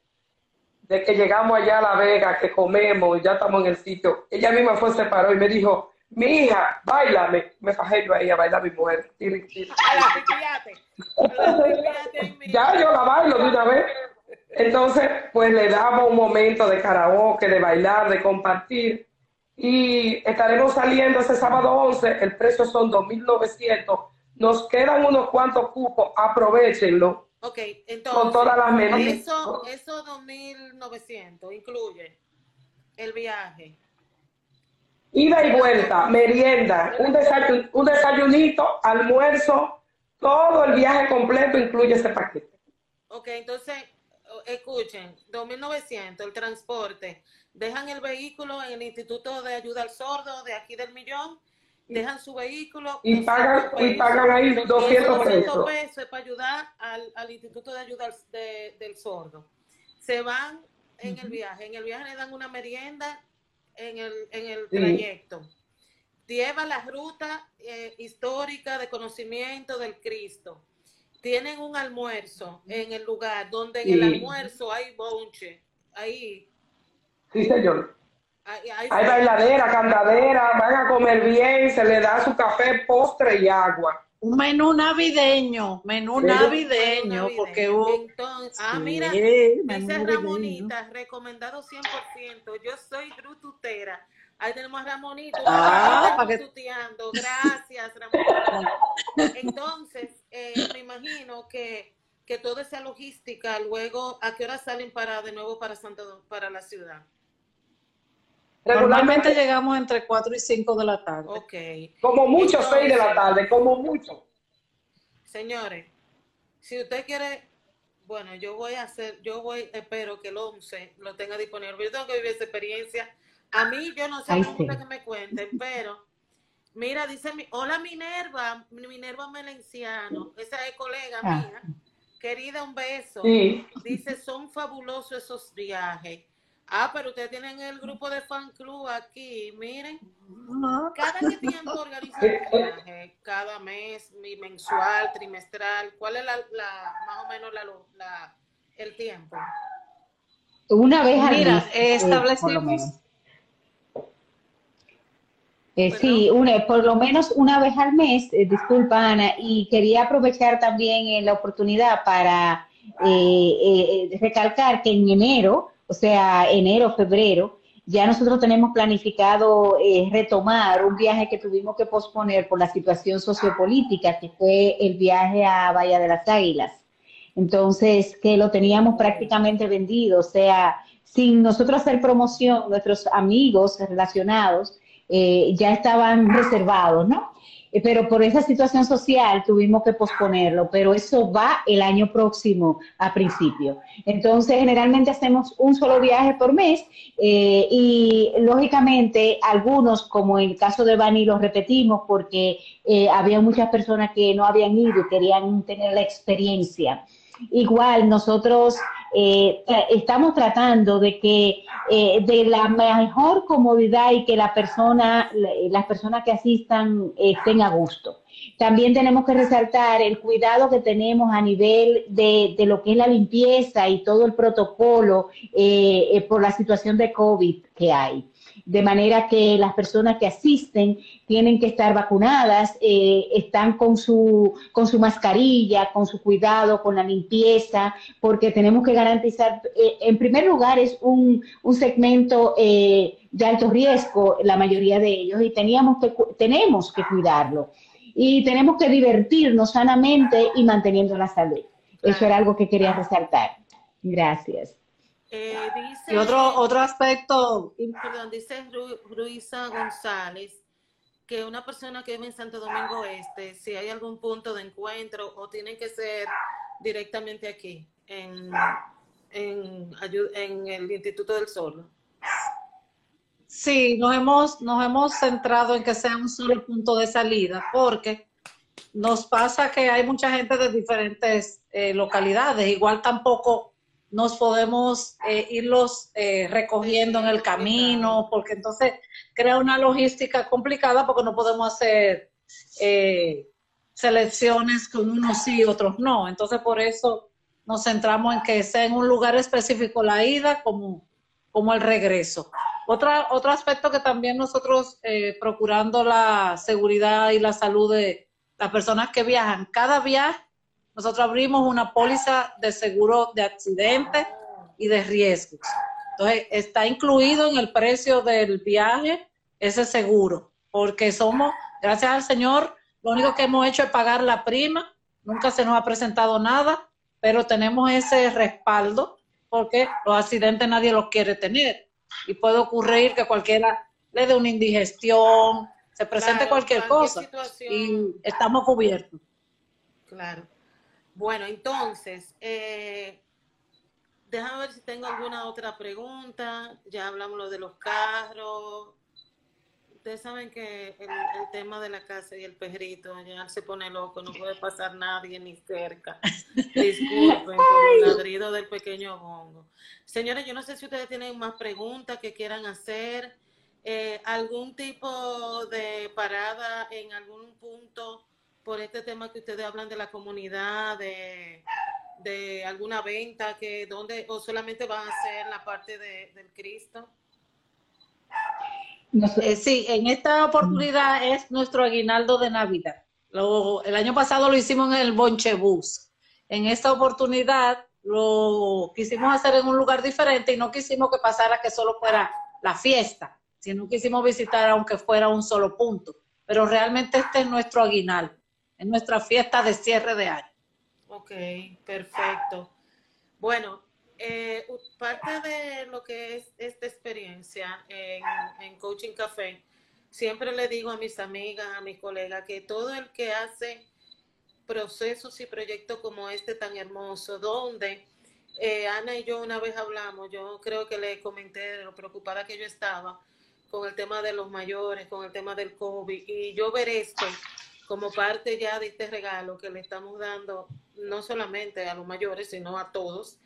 de que llegamos allá a La Vega, que comemos, ya estamos en el sitio, ella misma fue, se paró y me dijo, mi hija, bailame. Me fajé yo ahí a bailar a mi mujer. ya yo la bailo de una vez. Entonces, pues le damos un momento de karaoke, de bailar, de compartir. Y estaremos saliendo ese sábado 11. El precio son 2.900. Nos quedan unos cuantos cupos. Aprovechenlo. Ok, entonces. Con todas las medidas. Eso, eso 2.900 incluye el viaje ida y vuelta, merienda, un, un desayunito, almuerzo, todo el viaje completo incluye ese paquete. Ok, entonces, escuchen, 2.900, el transporte, dejan el vehículo en el Instituto de Ayuda al Sordo de aquí del Millón, dejan su vehículo. Y pagan, y pagan ahí 200 pesos. pesos para ayudar al, al Instituto de Ayuda del Sordo. Se van en el viaje, en el viaje le dan una merienda en el, en el trayecto. Lleva la ruta eh, histórica de conocimiento del Cristo. Tienen un almuerzo en el lugar donde en el almuerzo hay bonche. Ahí. Sí, señor. Hay bailadera, candadera, van a comer bien, se le da su café, postre y agua. Un menú navideño, menú navideño, porque Entonces, ah, mira, dice Ramonita, recomendado 100%. Yo soy grututera. Ahí tenemos a Ramonita. Ah, Gracias, Ramonita. Entonces, eh, me imagino que, que toda esa logística, luego, ¿a qué hora salen para de nuevo para Santo para la ciudad? Regularmente llegamos entre 4 y 5 de la tarde. Ok. Como mucho 6 de la tarde, como mucho. Señores, si usted quiere, bueno, yo voy a hacer, yo voy, espero que el 11 lo tenga disponible. Yo tengo que vivir esa experiencia. A mí, yo no sé cómo que me cuenten, pero mira, dice mi, hola Minerva, Minerva Melenciano, esa es colega ah. mía. Querida, un beso. Dice, son fabulosos esos viajes. Ah, pero ustedes tienen el grupo de fan club aquí, miren. Cada qué tiempo organizan un viaje, cada mes, mensual, trimestral, ¿cuál es la, más o menos la, el tiempo? Una vez al Mira, mes. Eh, establecimos. Eh, sí, una, por lo menos una vez al mes, eh, disculpa Ana, y quería aprovechar también la oportunidad para recalcar que en enero o sea, enero, febrero, ya nosotros tenemos planificado eh, retomar un viaje que tuvimos que posponer por la situación sociopolítica, que fue el viaje a Bahía de las Águilas. Entonces, que lo teníamos prácticamente vendido, o sea, sin nosotros hacer promoción, nuestros amigos relacionados eh, ya estaban reservados, ¿no? Eh, pero por esa situación social tuvimos que posponerlo, pero eso va el año próximo a principio. Entonces, generalmente hacemos un solo viaje por mes eh, y lógicamente algunos, como en el caso de Bani, los repetimos porque había muchas personas que no habían ido y querían tener la experiencia. Igual nosotros eh, estamos tratando de que eh, de la mejor comodidad y que la persona, las personas que asistan estén a gusto. También tenemos que resaltar el cuidado que tenemos a nivel de, de lo que es la limpieza y todo el protocolo eh, por la situación de COVID que hay de manera que las personas que asisten tienen que estar vacunadas, eh, están con su, con su mascarilla, con su cuidado, con la limpieza, porque tenemos que garantizar, eh, en primer lugar, es un, un segmento eh, de alto riesgo, la mayoría de ellos, y teníamos que, tenemos que cuidarlo. Y tenemos que divertirnos sanamente y manteniendo la salud. Eso era algo que quería resaltar. Gracias. Eh, y otro, otro aspecto. Perdón, dice Ruiza González que una persona que vive en Santo Domingo Este, si hay algún punto de encuentro o tiene que ser directamente aquí, en, en, en el Instituto del Sol. Sí, nos hemos, nos hemos centrado en que sea un solo punto de salida, porque nos pasa que hay mucha gente de diferentes eh, localidades. Igual tampoco nos podemos eh, irlos eh, recogiendo en el camino, porque entonces crea una logística complicada porque no podemos hacer eh, selecciones con unos sí y otros no. Entonces por eso nos centramos en que sea en un lugar específico la ida como, como el regreso. Otra, otro aspecto que también nosotros procurando la seguridad y la salud de las personas que viajan, cada viaje nosotros abrimos una póliza de seguro de accidente y de riesgos. Entonces, está incluido en el precio del viaje ese seguro, porque somos, gracias al Señor, lo único que hemos hecho es pagar la prima, nunca se nos ha presentado nada, pero tenemos ese respaldo porque los accidentes nadie los quiere tener y puede ocurrir que cualquiera le dé una indigestión, se presente cualquier, cosa y estamos cubiertos. Claro. Bueno, entonces, eh, déjame ver si tengo alguna otra pregunta. Ya hablamos lo de los carros. Ustedes saben que el, tema de la casa y el perrito ya se pone loco, no puede pasar nadie ni cerca. Disculpen por el ladrido del pequeño bongo. Señores, yo no sé si ustedes tienen más preguntas que quieran hacer. Eh, algún tipo de parada en algún punto por este tema que ustedes hablan de la comunidad, de, alguna venta, que donde o solamente van a ser la parte de, del Cristo. Eh, sí, en esta oportunidad es nuestro aguinaldo de Navidad. el año pasado lo hicimos en el Bonchebus. En esta oportunidad lo quisimos hacer en un lugar diferente y no quisimos que pasara que solo fuera la fiesta, sino quisimos visitar aunque fuera un solo punto. Pero realmente este es nuestro aguinaldo en nuestra fiesta de cierre de año. Ok, perfecto. Bueno, eh, parte de lo que es esta experiencia en, Coaching Café, siempre le digo a mis amigas, a mis colegas, que todo el que hace procesos y proyectos como este tan hermoso, donde eh, Ana y yo una vez hablamos, yo creo que le comenté lo preocupada que yo estaba con el tema de los mayores, con el tema del COVID, y yo ver esto como parte ya de este regalo que le estamos dando, no solamente a los mayores, sino a todos.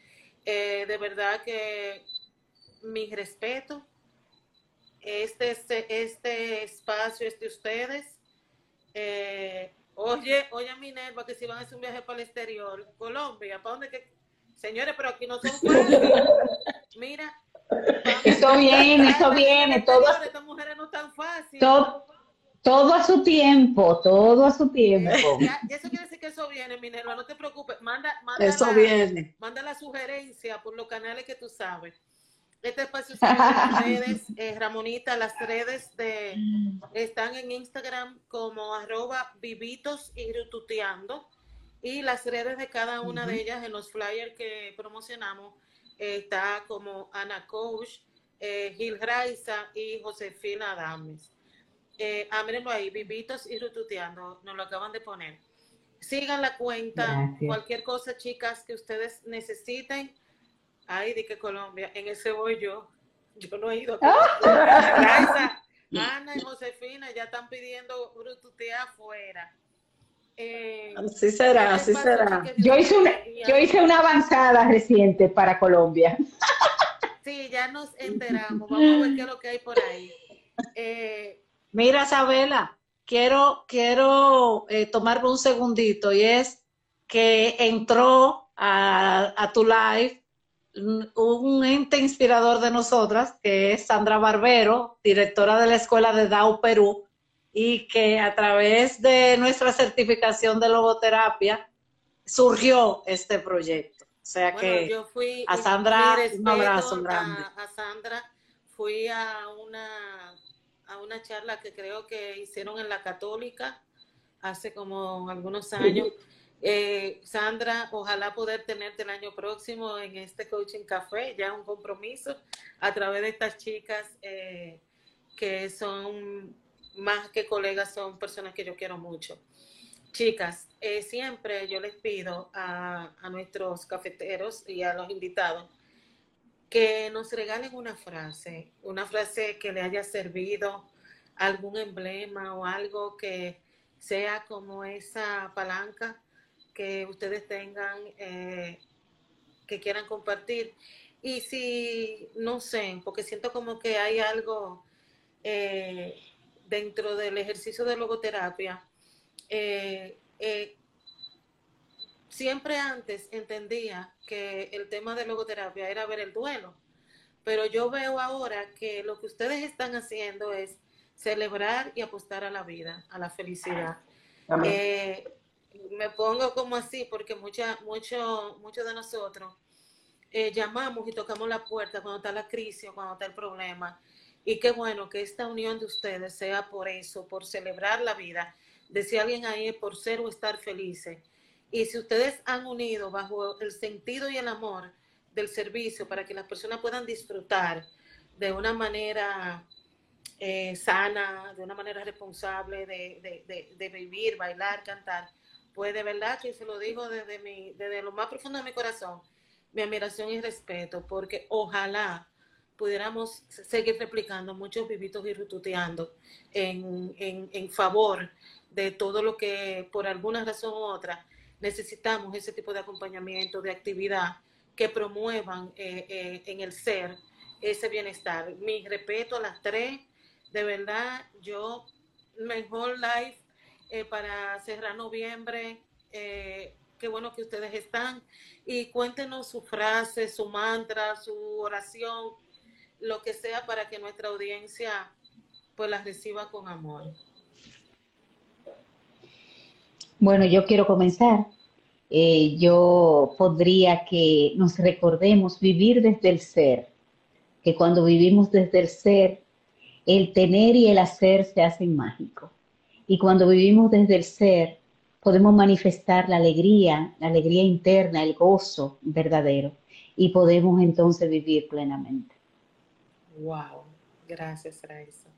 Eh, de verdad que mi respeto, este, este, este espacio es de ustedes. Eh, oye, oye, Minerva, que si van a hacer un viaje para el exterior, Colombia, ¿para dónde que? Señores, pero aquí no son Mira. Eso viene, eso viene. Todo, estas mujeres no. Todo a su tiempo, todo a su tiempo. eso quiere decir que eso viene, Minerva, no te preocupes. Manda, manda, eso la, viene. manda la sugerencia por los canales que tú sabes. Este espacio está en las redes, eh, Ramonita, las redes de, están en Instagram como arroba vivitos y rututeando y las redes de cada una de ellas en los flyers que promocionamos está como Ana Coach, eh, Gil Raiza y Josefina Adames. Eh, ah, ahí, Vivitos y Rututeando, nos lo acaban de poner. Sigan la cuenta, cualquier cosa, chicas, que ustedes necesiten. Ay, di que Colombia, en ese voy yo. Yo no he ido. A Ana y Josefina ya están pidiendo Rututea afuera. Eh, así será, así será. Yo hice, una, yo hice una avanzada reciente para Colombia. Sí, ya nos enteramos. Vamos a ver qué es lo que hay por ahí. Eh, Mira, Isabela, quiero, quiero eh, tomarme un segundito y es que entró a, a tu live un ente inspirador de nosotras, que es Sandra Barbero, directora de la Escuela de DAO Perú, y que a través de nuestra certificación de logoterapia surgió este proyecto. O sea que yo fui, a Sandra un abrazo grande. A, Sandra fui a una, a una charla que creo que hicieron en la Católica hace como algunos años. Eh, Sandra, ojalá poder tenerte el año próximo en este coaching café, ya un compromiso a través de estas chicas eh, que son más que colegas, son personas que yo quiero mucho. Chicas, eh, siempre yo les pido a, a nuestros cafeteros y a los invitados que nos regalen una frase, una frase que le haya servido, algún emblema o algo que sea como esa palanca que ustedes tengan, eh, que quieran compartir. Y si, no sé, porque siento como que hay algo eh, dentro del ejercicio de logoterapia, eh, siempre antes entendía que el tema de logoterapia era ver el duelo, pero yo veo ahora que lo que ustedes están haciendo es celebrar y apostar a la vida, a la felicidad me pongo como así porque mucha, mucho, muchos de nosotros eh, llamamos y tocamos la puerta cuando está la crisis o cuando está el problema. Y qué bueno que esta unión de ustedes sea por eso, por celebrar la vida. Decía alguien ahí, por ser o estar felices. Y si ustedes han unido bajo el sentido y el amor del servicio para que las personas puedan disfrutar de una manera eh, sana, de una manera responsable, de, de, de vivir, bailar, cantar, pues de verdad que se lo digo desde, mi, desde lo más profundo de mi corazón, mi admiración y respeto, porque ojalá pudiéramos seguir replicando muchos vivitos y retuteando en, en, favor de todo lo que por alguna razón u otra necesitamos ese tipo de acompañamiento, de actividad que promuevan eh, eh, en el ser ese bienestar. Mi respeto a las tres, de verdad, yo mejor live eh, para cerrar noviembre. Eh, qué bueno que ustedes están. Y cuéntenos su frase, su mantra, su oración, lo que sea para que nuestra audiencia pues la reciba con amor. Bueno, yo quiero comenzar. Eh, yo podría que nos recordemos vivir desde el ser, que cuando vivimos desde el ser, el tener y el hacer se hacen mágicos. Y cuando vivimos desde el ser, podemos manifestar la alegría, la alegría interna, el gozo verdadero. Y podemos entonces vivir plenamente. Wow, gracias, Raisa.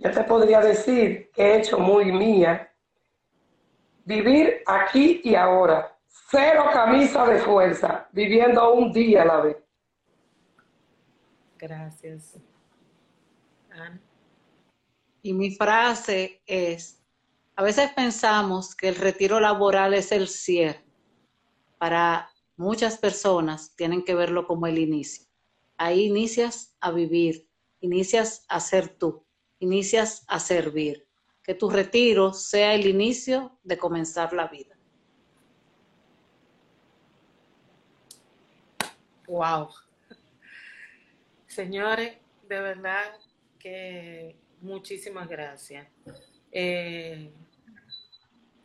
Yo te podría decir que he hecho muy mía vivir aquí y ahora, cero camisa de fuerza, viviendo un día a la vez. Gracias. Ana. Y mi frase es, a veces pensamos que el retiro laboral es el cierre. Para muchas personas tienen que verlo como el inicio. Ahí inicias a vivir, inicias a ser tú, inicias a servir. Que tu retiro sea el inicio de comenzar la vida. Wow. Señores, de verdad que Muchísimas gracias. Eh,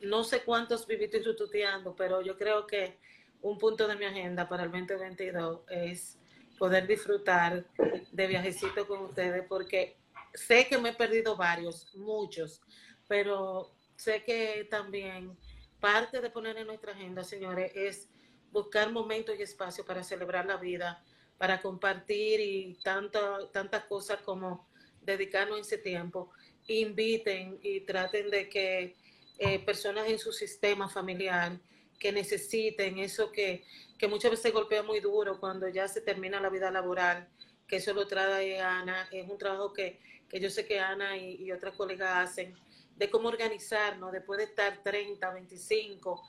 no sé cuántos vivitos tuteando, pero yo creo que un punto de mi agenda para el 2022 es poder disfrutar de viajecito con ustedes, porque sé que me he perdido varios, muchos, pero sé que también parte de poner en nuestra agenda, señores, es buscar momentos y espacios para celebrar la vida, para compartir y tanto, tantas cosas como dedicarnos ese tiempo, inviten y traten de que eh, personas en su sistema familiar que necesiten eso que, que muchas veces golpea muy duro cuando ya se termina la vida laboral, que eso lo trae Ana, es un trabajo que, que yo sé que Ana y, y otras colegas hacen, de cómo organizarnos después de estar 30, 25,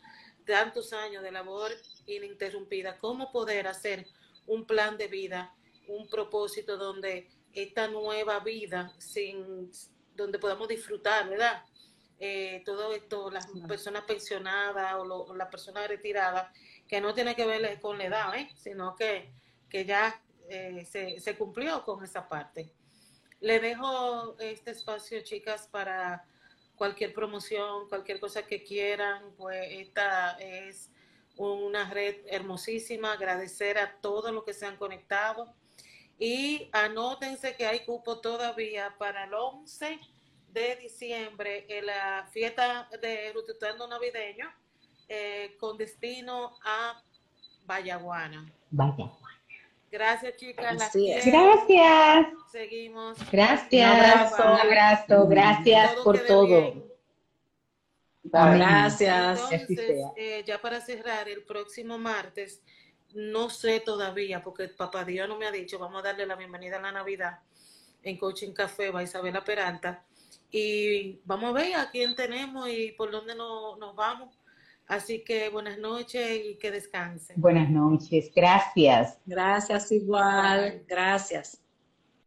tantos años de labor ininterrumpida, cómo poder hacer un plan de vida, un propósito donde esta nueva vida, sin, donde podamos disfrutar, ¿verdad? Eh, todo esto, las personas pensionadas o, las personas retiradas, que no tiene que ver con la edad, ¿eh? sino que, que ya eh, se, se, cumplió con esa parte. Le dejo este espacio, chicas, para cualquier promoción, cualquier cosa que quieran, pues esta es una red hermosísima, agradecer a todos los que se han conectado y anótense que hay cupo todavía para el 11 de diciembre en la fiesta de Rututando Navideño eh, con destino a Vallaguana. Vallaguana. Gracias, chicas. Gracias. Seguimos. Gracias. Un abrazo. Un abrazo. Gracias por todo. Gracias. Entonces, eh, ya para cerrar, el próximo martes, no sé todavía, porque papá Dios no me ha dicho, vamos a darle la bienvenida a la Navidad en Coaching Café, va Isabela Peralta, y vamos a ver a quién tenemos y por dónde nos, nos vamos. Así que buenas noches y que descansen. Buenas noches, gracias. Gracias igual, gracias.